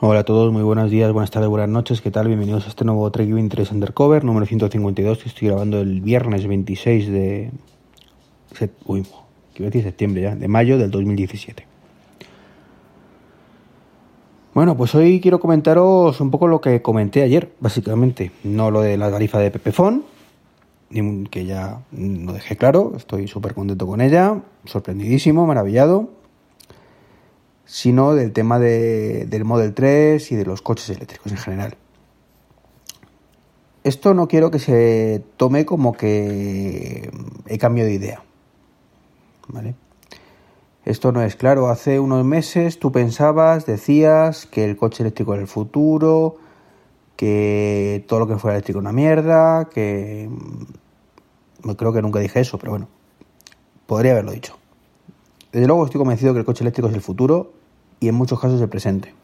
Hola a todos, muy buenos días, buenas tardes, buenas noches, ¿qué tal? Bienvenidos a este nuevo Trek 23 Undercover, número 152, que estoy grabando el viernes 26 de... Uy, ¿qué decir septiembre ya? De mayo del 2017. Bueno, pues hoy quiero comentaros un poco lo que comenté ayer, básicamente. No lo de la tarifa de Pepefon, que ya lo dejé claro, estoy súper contento con ella, sorprendidísimo, maravillado, sino del tema de, del Model 3 y de los coches eléctricos en general. Esto no quiero que se tome como que he cambiado de idea. ¿Vale? Esto no es claro. Hace unos meses tú pensabas, decías que el coche eléctrico era el futuro, que todo lo que fuera eléctrico era una mierda, que... Mm, creo que nunca dije eso, pero bueno, podría haberlo dicho. Desde luego estoy convencido que el coche eléctrico es el futuro y en muchos casos el presente.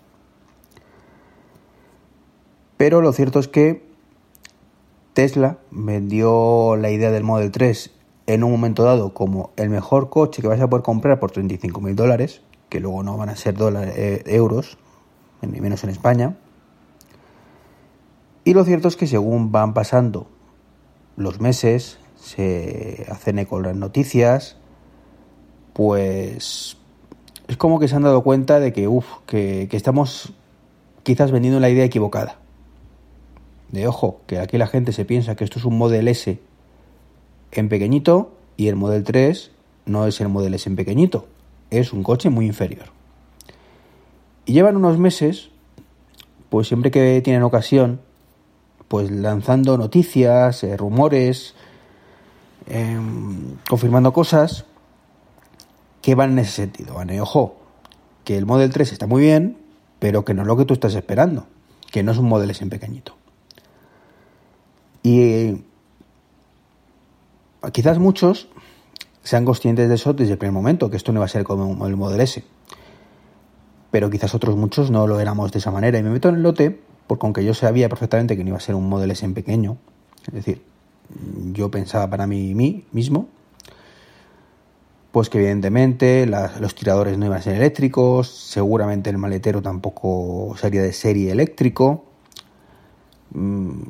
Pero lo cierto es que Tesla vendió la idea del Model 3 en un momento dado como el mejor coche que vais a poder comprar por 35 mil dólares, que luego no van a ser dólares, eh, euros, ni menos en España. Y lo cierto es que según van pasando los meses, se hacen eco las noticias, pues es como que se han dado cuenta de que, uff, que, estamos quizás vendiendo la idea equivocada. De ojo, que aquí la gente se piensa que esto es un Model S en pequeñito y el Model 3 no es el Model S en pequeñito, es un coche muy inferior. Y llevan unos meses, pues siempre que tienen ocasión, pues lanzando noticias, eh, rumores, em, confirmando cosas que van en ese sentido. Van, ojo, que el Model 3 está muy bien, pero que no es lo que tú estás esperando, que no es un Model S en pequeñito. Y quizás muchos sean conscientes de eso desde el primer momento, que esto no iba a ser como el Model S. Pero quizás otros muchos no lo éramos de esa manera. Y me meto en el lote porque aunque yo sabía perfectamente que no iba a ser un Model S en pequeño, es decir, yo pensaba para mí, mí mismo, pues que evidentemente los tiradores no iban a ser eléctricos, seguramente el maletero tampoco sería de serie eléctrico. Mm,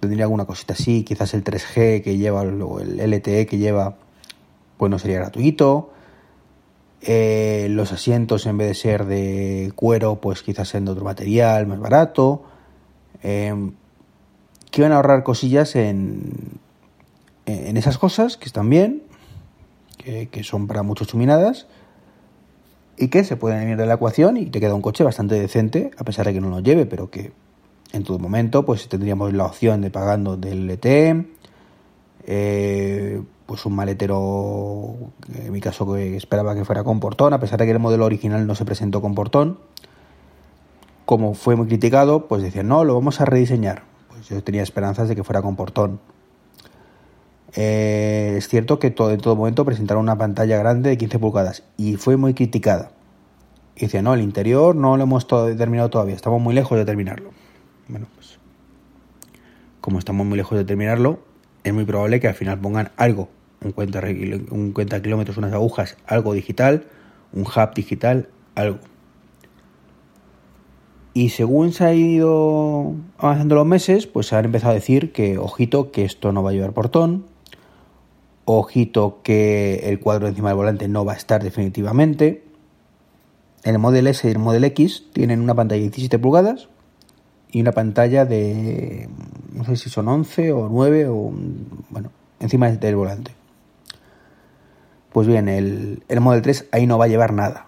tendría alguna cosita así, quizás el 3G que lleva o el LTE que lleva, pues no sería gratuito. Eh, los asientos en vez de ser de cuero, pues quizás sean de otro material más barato. Eh, que van a ahorrar cosillas en, en esas cosas que están bien, que, son para muchos chuminadas y que se pueden ir de la ecuación y te queda un coche bastante decente, a pesar de que no lo lleve, pero que en todo momento pues tendríamos la opción de pagando del LT, eh, pues un maletero, en mi caso que esperaba que fuera con portón, a pesar de que el modelo original no se presentó con portón. Como fue muy criticado, pues decían, no, lo vamos a rediseñar. Pues yo tenía esperanzas de que fuera con portón. Eh, es cierto que todo, en todo momento presentaron una pantalla grande de 15 pulgadas y fue muy criticada. Y decía, no, el interior no lo hemos terminado todavía, estamos muy lejos de terminarlo. Bueno, pues como estamos muy lejos de terminarlo, es muy probable que al final pongan algo, un cuenta, un cuenta kilómetros, unas agujas, algo digital, un hub digital, algo. Y según se ha ido avanzando los meses, pues se han empezado a decir que, ojito, que esto no va a llevar portón, ojito que el cuadro encima del volante no va a estar definitivamente. El Model S y el Model X tienen una pantalla de 17 pulgadas, y una pantalla de, no sé si son 11 o 9 o, bueno, encima del volante. Pues bien, el, el Model 3 ahí no va a llevar nada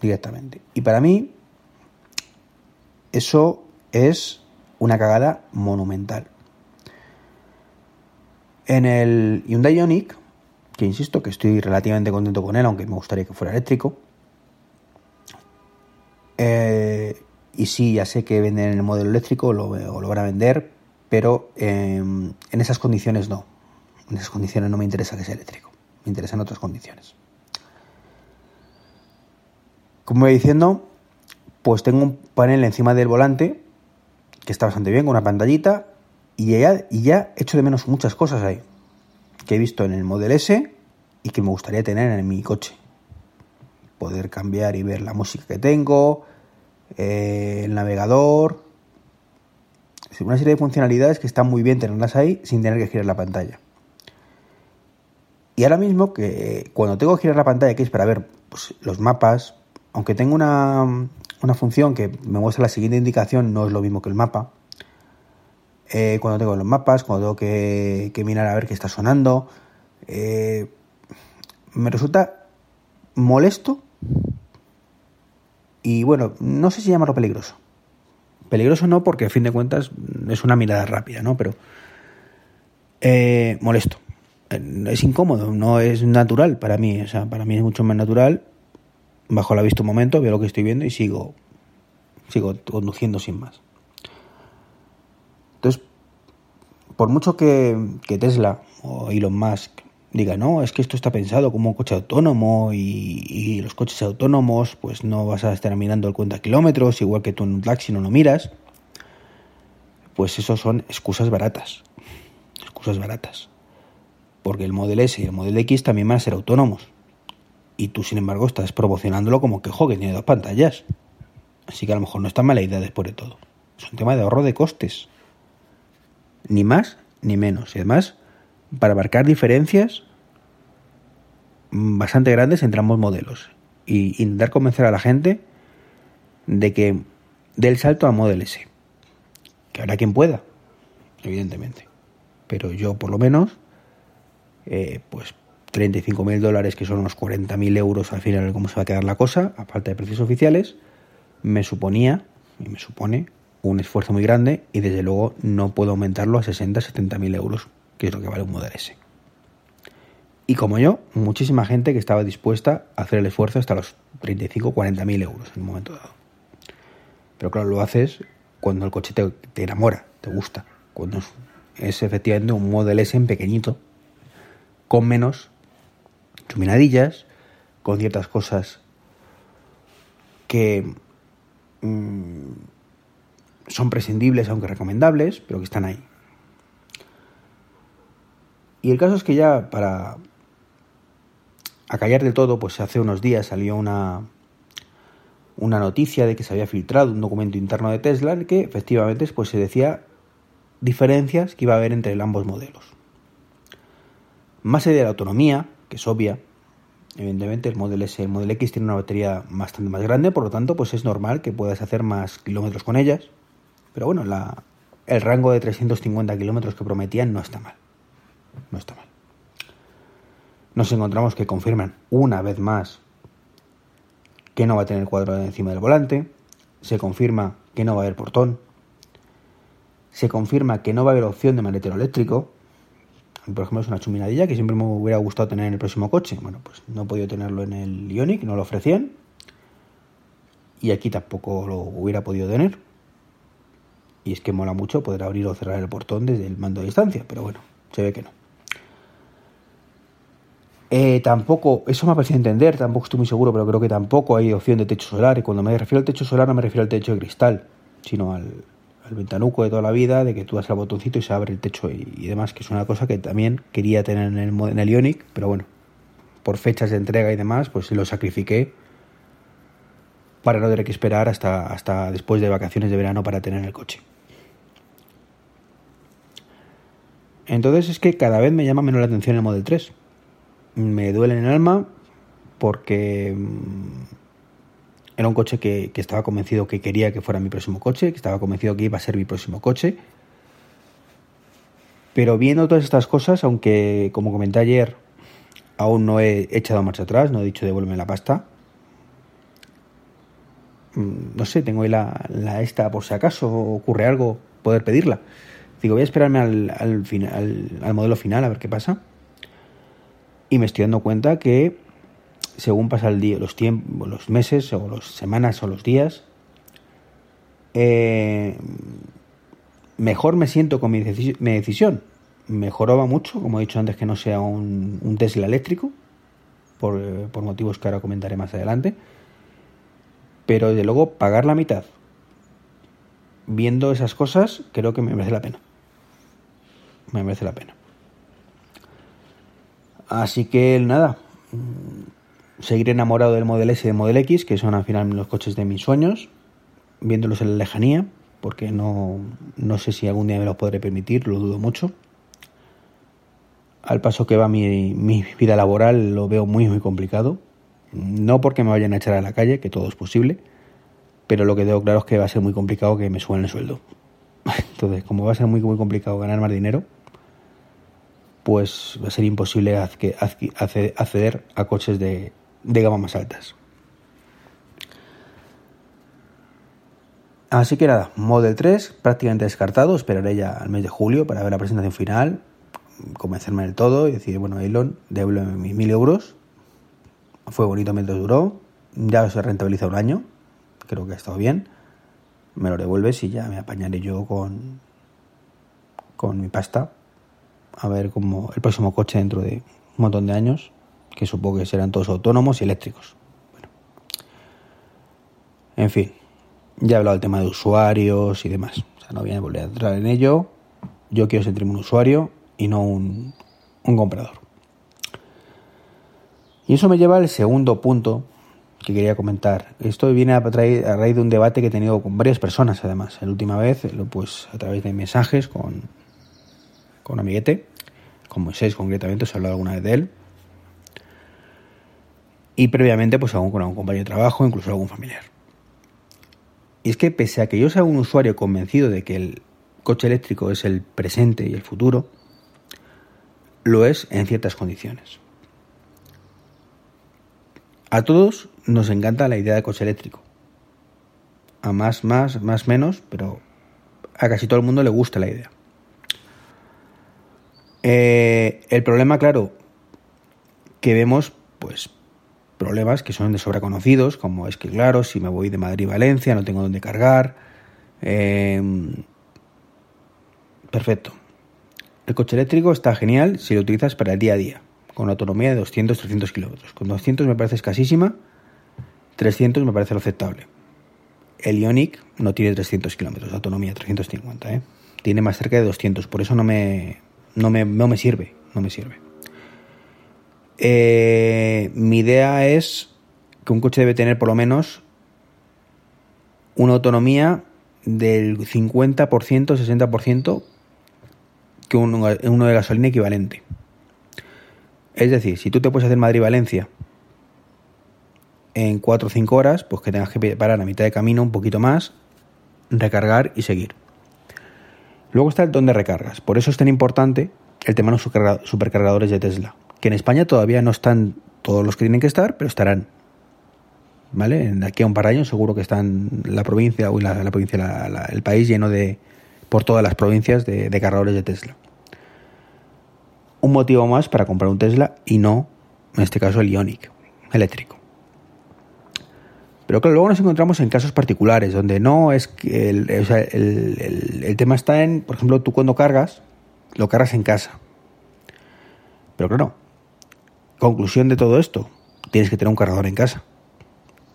directamente. Y para mí, eso es una cagada monumental. En el Hyundai Ioniq, que insisto que estoy relativamente contento con él, aunque me gustaría que fuera eléctrico, eh, y sí, ya sé que venden el modelo eléctrico, lo, o lo van a vender, pero em, en esas condiciones no. En esas condiciones no me interesa que sea eléctrico, me interesan otras condiciones. Como voy diciendo, pues tengo un panel encima del volante que está bastante bien, con una pantallita, y ya, y ya echo de menos muchas cosas ahí, que he visto en el Model S y que me gustaría tener en mi coche. Poder cambiar y ver la música que tengo, eh, el navegador, una serie de funcionalidades que están muy bien tenerlas ahí sin tener que girar la pantalla. Y ahora mismo que cuando tengo que girar la pantalla, que es para ver pues, los mapas, aunque tengo una, una, función que me muestra la siguiente indicación, no es lo mismo que el mapa. Eh, cuando tengo los mapas, cuando tengo que, mirar a ver qué está sonando, eh, me resulta molesto y bueno, no sé si llamarlo peligroso. Peligroso no, porque a fin de cuentas es una mirada rápida, ¿no? Pero eh, molesto. Es incómodo, no es natural para mí. O sea, para mí es mucho más natural. Bajo la vista un momento, veo lo que estoy viendo y sigo, sigo conduciendo sin más. Entonces, por mucho que, Tesla o Elon Musk diga, no, es que esto está pensado como un coche autónomo y, los coches autónomos, pues no vas a estar mirando el cuenta kilómetros, igual que tú en un taxi no lo miras, pues eso son excusas baratas, excusas baratas. Porque el Model S y el Model X también van a ser autónomos. Y tú, sin embargo, estás promocionándolo como que, jo, que tiene dos pantallas. Así que a lo mejor no está mala idea después de todo. Es un tema de ahorro de costes. Ni más ni menos. Y además, para marcar diferencias bastante grandes entre ambos modelos y intentar convencer a la gente de que dé el salto a Model S. Que habrá quien pueda, evidentemente. Pero yo, por lo menos, eh, pues 35 mil dólares, que son unos 40 mil euros al final, cómo se va a quedar la cosa, a falta de precios oficiales, me suponía, y me supone, un esfuerzo muy grande y desde luego no puedo aumentarlo a 60, 70 mil euros que es lo que vale un Model S. Y como yo, muchísima gente que estaba dispuesta a hacer el esfuerzo hasta los 35 40 mil euros en un momento dado. Pero claro, lo haces cuando el coche te, enamora, te gusta. Cuando es, efectivamente un Model S en pequeñito, con menos chuminadillas, con ciertas cosas que mm, son prescindibles, aunque recomendables, pero que están ahí. Y el caso es que ya para acallar de todo, pues hace unos días salió una, una noticia de que se había filtrado un documento interno de Tesla en que efectivamente pues, se decía diferencias que iba a haber entre ambos modelos. Más allá de la autonomía, que es obvia, evidentemente el Model S el X tienen una batería bastante más grande, por lo tanto pues es normal que puedas hacer más kilómetros con ellas. Pero bueno, el rango de 350 kilómetros que prometían no está mal. No está mal. Nos encontramos que confirman una vez más que no va a tener cuadro encima del volante, se confirma que no va a haber portón, se confirma que no va a haber opción de maletero eléctrico, por ejemplo es una chuminadilla que siempre me hubiera gustado tener en el próximo coche, bueno pues no he podido tenerlo en el Ionic, no lo ofrecían, y aquí tampoco lo hubiera podido tener, y es que mola mucho poder abrir o cerrar el portón desde el mando de distancia, pero bueno, se ve que no. Eh, tampoco, eso me ha parecido entender, tampoco estoy muy seguro, pero creo que tampoco hay opción de techo solar. Y cuando me refiero al techo solar no me refiero al techo de cristal, sino al, ventanuco de toda la vida, de que tú das el botoncito y se abre el techo y, demás, que es una cosa que también quería tener en el, en el Ionic, pero bueno, por fechas de entrega y demás, pues lo sacrifiqué para no tener que esperar hasta, hasta después de vacaciones de verano para tener el coche. Entonces es que cada vez me llama menos la atención el Model 3 me duele en el alma porque mm, era un coche que, estaba convencido que quería que fuera mi próximo coche, que estaba convencido que iba a ser mi próximo coche. Pero viendo todas estas cosas, aunque como comenté ayer, aún no he echado marcha atrás, no he dicho devuélveme la pasta. Mm, no sé, tengo ahí la, esta por si acaso ocurre algo, poder pedirla. Digo, voy a esperarme al, al, al modelo final a ver qué pasa. Y me estoy dando cuenta que según pasa el día, los tiempos, los meses o las semanas o los días, eh, mejor me siento con mi, decisión. Mejoraba mucho, como he dicho antes, que no sea un, Tesla eléctrico, por, por, motivos que ahora comentaré más adelante. Pero desde luego, pagar la mitad viendo esas cosas, creo que me merece la pena. Me merece la pena. Así que nada, seguir enamorado del Model S y del Model X, que son al final los coches de mis sueños. viéndolos en la lejanía, porque no, no sé si algún día me los podré permitir, lo dudo mucho. Al paso que va mi, mi vida laboral lo veo muy, muy complicado. No porque me vayan a echar a la calle, que todo es posible, pero lo que tengo claro es que va a ser muy complicado que me suban el sueldo. Entonces, como va a ser muy, muy complicado ganar más dinero, pues va a ser imposible acceder a coches de, de gama más altas. Así que nada, Model 3 prácticamente descartado, esperaré ya al mes de julio para ver la presentación final, convencerme del todo y decir, bueno, Elon, devuélveme mis mil euros. Fue bonito mientras duró, ya se rentabiliza un año, creo que ha estado bien. Me lo devuelves y ya me apañaré yo con, con mi pasta a ver cómo el próximo coche dentro de un montón de años, que supongo que serán todos autónomos y eléctricos. Bueno. En fin, ya he hablado del tema de usuarios y demás. O sea, no voy a volver a entrar en ello. Yo quiero sentirme un usuario y no un, un comprador. Y eso me lleva al segundo punto que quería comentar. Esto viene a, a, raíz de un debate que he tenido con varias personas, además. La última vez, pues a través de mensajes con, con un amiguete, con Moisés concretamente, os he hablado alguna vez de él. Y previamente, pues aún con algún compañero de trabajo, incluso algún familiar. Y es que pese a que yo sea un usuario convencido de que el coche eléctrico es el presente y el futuro, lo es en ciertas condiciones. A todos nos encanta la idea de coche eléctrico. A más, más, más, menos, pero a casi todo el mundo le gusta la idea. Eh, el problema, claro, que vemos, pues, problemas que son de sobra conocidos, como es que, claro, si me voy de Madrid a Valencia, no tengo dónde cargar. Em, perfecto. El coche eléctrico está genial si lo utilizas para el día a día, con autonomía de 200-300 kilómetros. Con 200 me parece escasísima, 300 me parece lo aceptable. El Ionic no tiene 300 kilómetros de autonomía, 350, ¿eh? Tiene más cerca de 200, por eso no me, no me, no me sirve, no me sirve. Eh, mi idea es que un coche debe tener por lo menos una autonomía del 50%, 60% que uno, uno de gasolina equivalente. Es decir, si tú te puedes hacer Madrid-Valencia en 4 o 5 horas, pues que tengas que parar a mitad de camino un poquito más, recargar y seguir. Luego está el don de recargas. Por eso es tan importante el tema de los supercargadores de Tesla. Que en España todavía no están todos los que tienen que estar, pero estarán. ¿Vale? De aquí a un par de años seguro que están la provincia, uy, la, provincia, el país lleno de, por todas las provincias de, de cargadores de Tesla. Un motivo más para comprar un Tesla y no, en este caso, el Ionic eléctrico. Pero claro, luego nos encontramos en casos particulares, donde no es que el, o sea, el, el, tema está en, por ejemplo, tú cuando cargas, lo cargas en casa. Pero claro, conclusión de todo esto, tienes que tener un cargador en casa.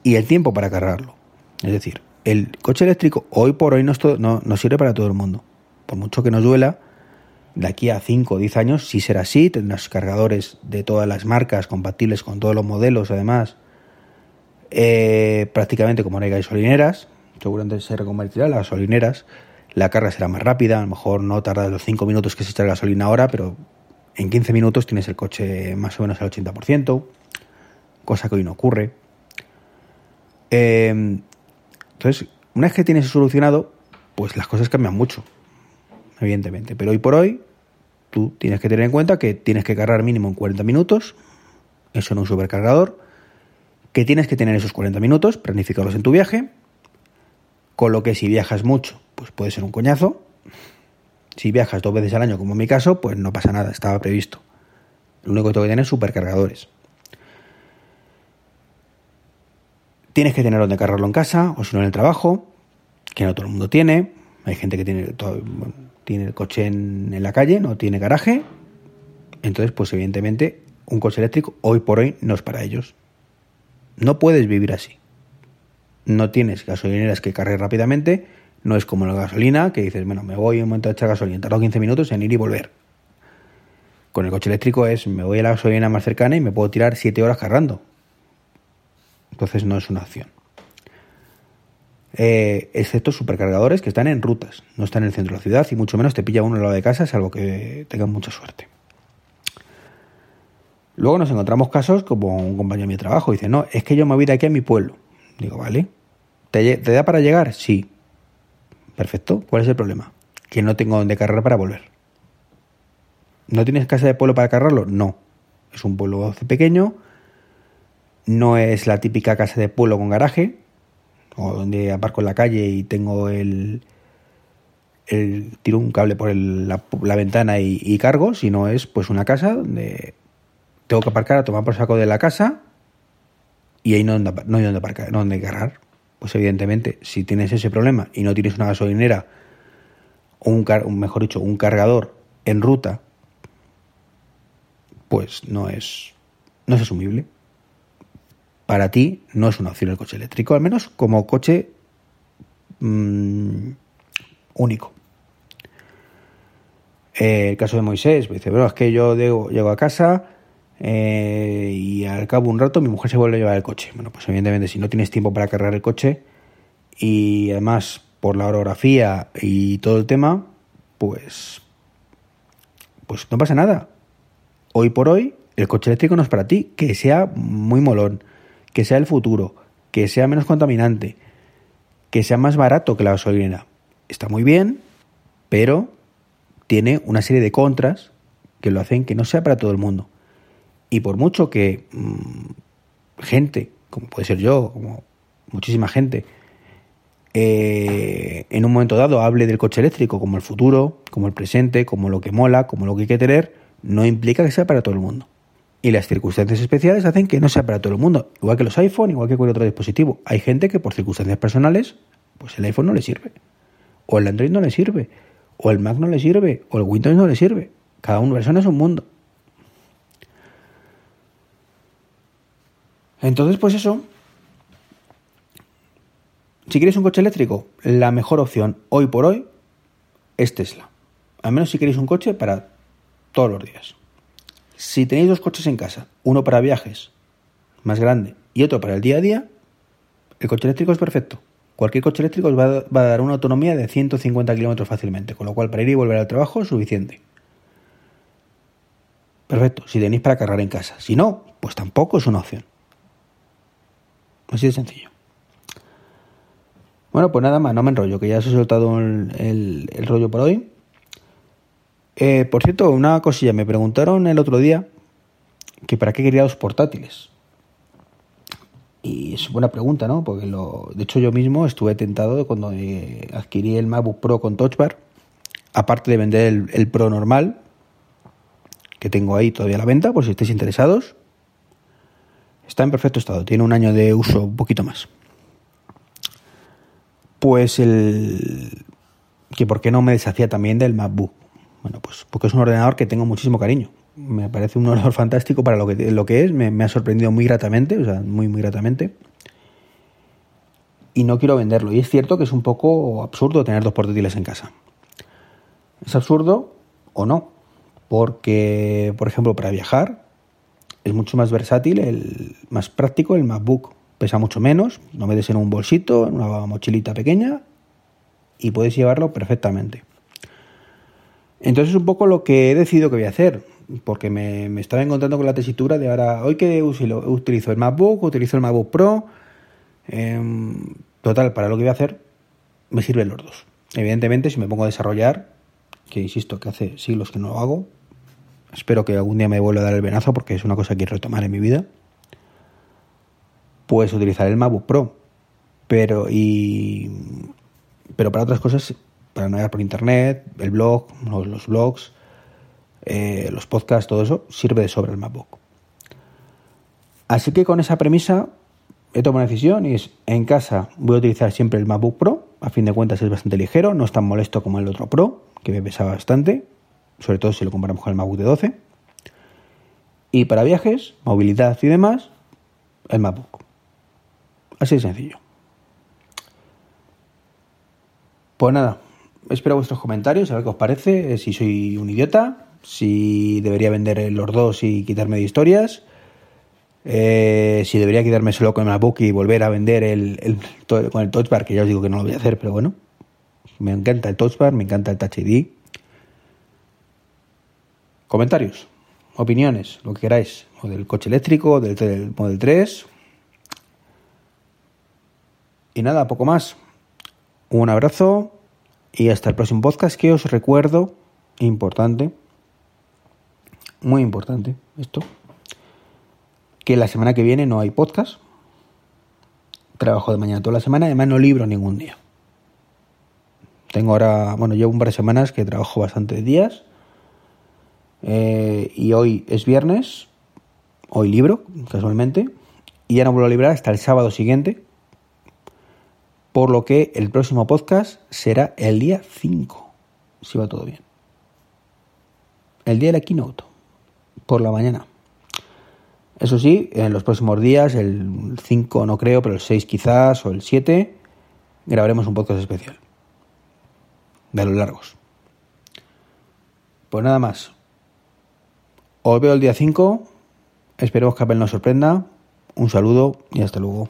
Y el tiempo para cargarlo. Es decir, el coche eléctrico hoy por hoy no, no, no sirve para todo el mundo. Por mucho que nos duela, de aquí a 5 o 10 años sí será así, tendrás cargadores de todas las marcas compatibles con todos los modelos además eh, prácticamente como no hay gasolineras, seguramente se reconvertirá las gasolineras, la carga será más rápida, a lo mejor no tarda los 5 minutos que se echa la gasolina ahora, pero en 15 minutos tienes el coche más o menos al 80%, cosa que hoy no ocurre. Eh, entonces, una vez que tienes eso solucionado, pues las cosas cambian mucho, evidentemente. Pero hoy por hoy, tú tienes que tener en cuenta que tienes que cargar mínimo en 40 minutos, eso en un supercargador, que tienes que tener esos 40 minutos, planificarlos en tu viaje, con lo que si viajas mucho, pues puede ser un coñazo. Si viajas dos veces al año, como en mi caso, pues no pasa nada, estaba previsto. Lo único que tengo que tener es supercargadores. Tienes que tener donde cargarlo en casa o si no en el trabajo, que no todo el mundo tiene. Hay gente que tiene, todo, tiene el coche en, la calle, no tiene garaje. Entonces, pues evidentemente, un coche eléctrico hoy por hoy no es para ellos. No puedes vivir así. No tienes gasolineras que carguen rápidamente, no es como la gasolina, que dices, bueno, me voy un momento a echar gasolina, tardo 15 minutos en ir y volver. Con el coche eléctrico es, me voy a la gasolina más cercana y me puedo tirar 7 horas cargando. Entonces no es una opción. Eh, excepto supercargadores que están en rutas, no están en el centro de la ciudad y mucho menos te pilla uno al lado de casa, salvo que tengan mucha suerte. Luego nos encontramos casos como un compañero de mi trabajo dice, no, es que yo me voy de aquí a mi pueblo. Digo, vale. ¿Te, ¿Te, da para llegar? Sí. Perfecto. ¿Cuál es el problema? Que no tengo donde cargar para volver. ¿No tienes casa de pueblo para cargarlo? No. Es un pueblo pequeño. No es la típica casa de pueblo con garaje. O donde aparco en la calle y tengo el, el tiro un cable por la, ventana y, y, cargo, sino es pues una casa donde tengo que aparcar a tomar por saco de la casa y ahí no, no hay donde aparcar, no donde cargar. Pues evidentemente, si tienes ese problema y no tienes una gasolinera o un, car mejor dicho, un cargador en ruta, pues no es, no es asumible. Para ti no es una opción el coche eléctrico, al menos como coche mmm, único. Eh, el caso de Moisés, dice, bueno, es que yo llego a casa, eh, y al cabo de un rato mi mujer se vuelve a llevar el coche. Bueno, pues evidentemente si no tienes tiempo para cargar el coche y además por la orografía y todo el tema, pues pues no pasa nada. Hoy por hoy el coche eléctrico no es para ti, que sea muy molón, que sea el futuro, que sea menos contaminante, que sea más barato que la gasolina. Está muy bien, pero tiene una serie de contras que lo hacen que no sea para todo el mundo. Y por mucho que mm, gente, como puede ser yo, como muchísima gente, eh, en un momento dado hable del coche eléctrico como el futuro, como el presente, como lo que mola, como lo que hay que tener, no implica que sea para todo el mundo. Y las circunstancias especiales hacen que no sea para todo el mundo. Igual que los iPhone, igual que cualquier otro dispositivo. Hay gente que por circunstancias personales, pues el iPhone no le sirve. O el Android no le sirve. O el Mac no le sirve. O el Windows no le sirve. Cada una persona es un mundo. Entonces, pues eso. Si queréis un coche eléctrico, la mejor opción hoy por hoy es Tesla. Al menos si queréis un coche para todos los días. Si tenéis dos coches en casa, uno para viajes, más grande, y otro para el día a día, el coche eléctrico es perfecto. Cualquier coche eléctrico os va a, dar una autonomía de 150 kilómetros fácilmente, con lo cual para ir y volver al trabajo es suficiente. Perfecto, si tenéis para cargar en casa. Si no, pues tampoco es una opción. Así de sencillo. Bueno, pues nada más, no me enrollo, que ya os he soltado el, rollo por hoy. Eh, por cierto, una cosilla, me preguntaron el otro día que para qué quería los portátiles. Y es buena pregunta, ¿no? Porque lo, de hecho yo mismo estuve tentado cuando eh, adquirí el MacBook Pro con Touch Bar, aparte de vender el, el Pro normal, que tengo ahí todavía a la venta, por si estáis interesados. Está en perfecto estado, tiene un año de uso, un poquito más. Pues el... que por qué no me deshacía también del MacBook. Bueno, pues porque es un ordenador que tengo muchísimo cariño. Me parece un ordenador fantástico para lo que, lo que es, me, ha sorprendido muy gratamente, o sea, muy, muy gratamente. Y no quiero venderlo. Y es cierto que es un poco absurdo tener dos portátiles en casa. Es absurdo o no, porque, por ejemplo, para viajar, es mucho más versátil, el más práctico el MacBook. Pesa mucho menos, no metes en un bolsito, en una mochilita pequeña y puedes llevarlo perfectamente. Entonces es un poco lo que he decidido que voy a hacer, porque me, estaba encontrando con la tesitura de ahora, hoy que utilizo el MacBook, utilizo el MacBook Pro, em, total, para lo que voy a hacer, me sirven los dos. Evidentemente, si me pongo a desarrollar, que insisto que hace siglos que no lo hago, espero que algún día me vuelva a dar el venazo porque es una cosa que quiero retomar en mi vida, pues utilizar el MacBook Pro. Pero, y, pero para otras cosas, para navegar por internet, el blog, los, blogs, eh, los podcasts, todo eso, sirve de sobra el MacBook. Así que con esa premisa he tomado una decisión y es en casa voy a utilizar siempre el MacBook Pro, a fin de cuentas es bastante ligero, no es tan molesto como el otro Pro, que me pesaba bastante, sobre todo si lo comparamos con el MacBook de 12. Y para viajes, movilidad y demás, el MacBook. Así de sencillo. Pues nada, espero vuestros comentarios, a ver qué os parece, si soy un idiota, si debería vender los dos y quitarme de historias, Eh, si debería quedarme solo con el MacBook y volver a vender el, con el Touch Bar, que ya os digo que no lo voy a hacer, pero bueno. Me encanta el Touch Bar, me encanta el Touch ID. Comentarios, opiniones, lo que queráis. O del coche eléctrico, del Model 3. Y nada, poco más. Un abrazo y hasta el próximo podcast que os recuerdo, importante, muy importante esto, que la semana que viene no hay podcast. Trabajo de mañana toda la semana, además no libro ningún día. Tengo ahora, bueno, llevo un par de semanas que trabajo bastantes días. Eh, y hoy es viernes, hoy libro, casualmente, y ya no vuelvo a librar hasta el sábado siguiente, por lo que el próximo podcast será el día 5, si va todo bien. El día de la keynote, por la mañana. Eso sí, en los próximos días, el 5 no creo, pero el 6 quizás, o el 7, grabaremos un podcast especial. De los largos. Pues nada más. Os veo el día 5. Esperemos que Apple nos sorprenda. Un saludo y hasta luego.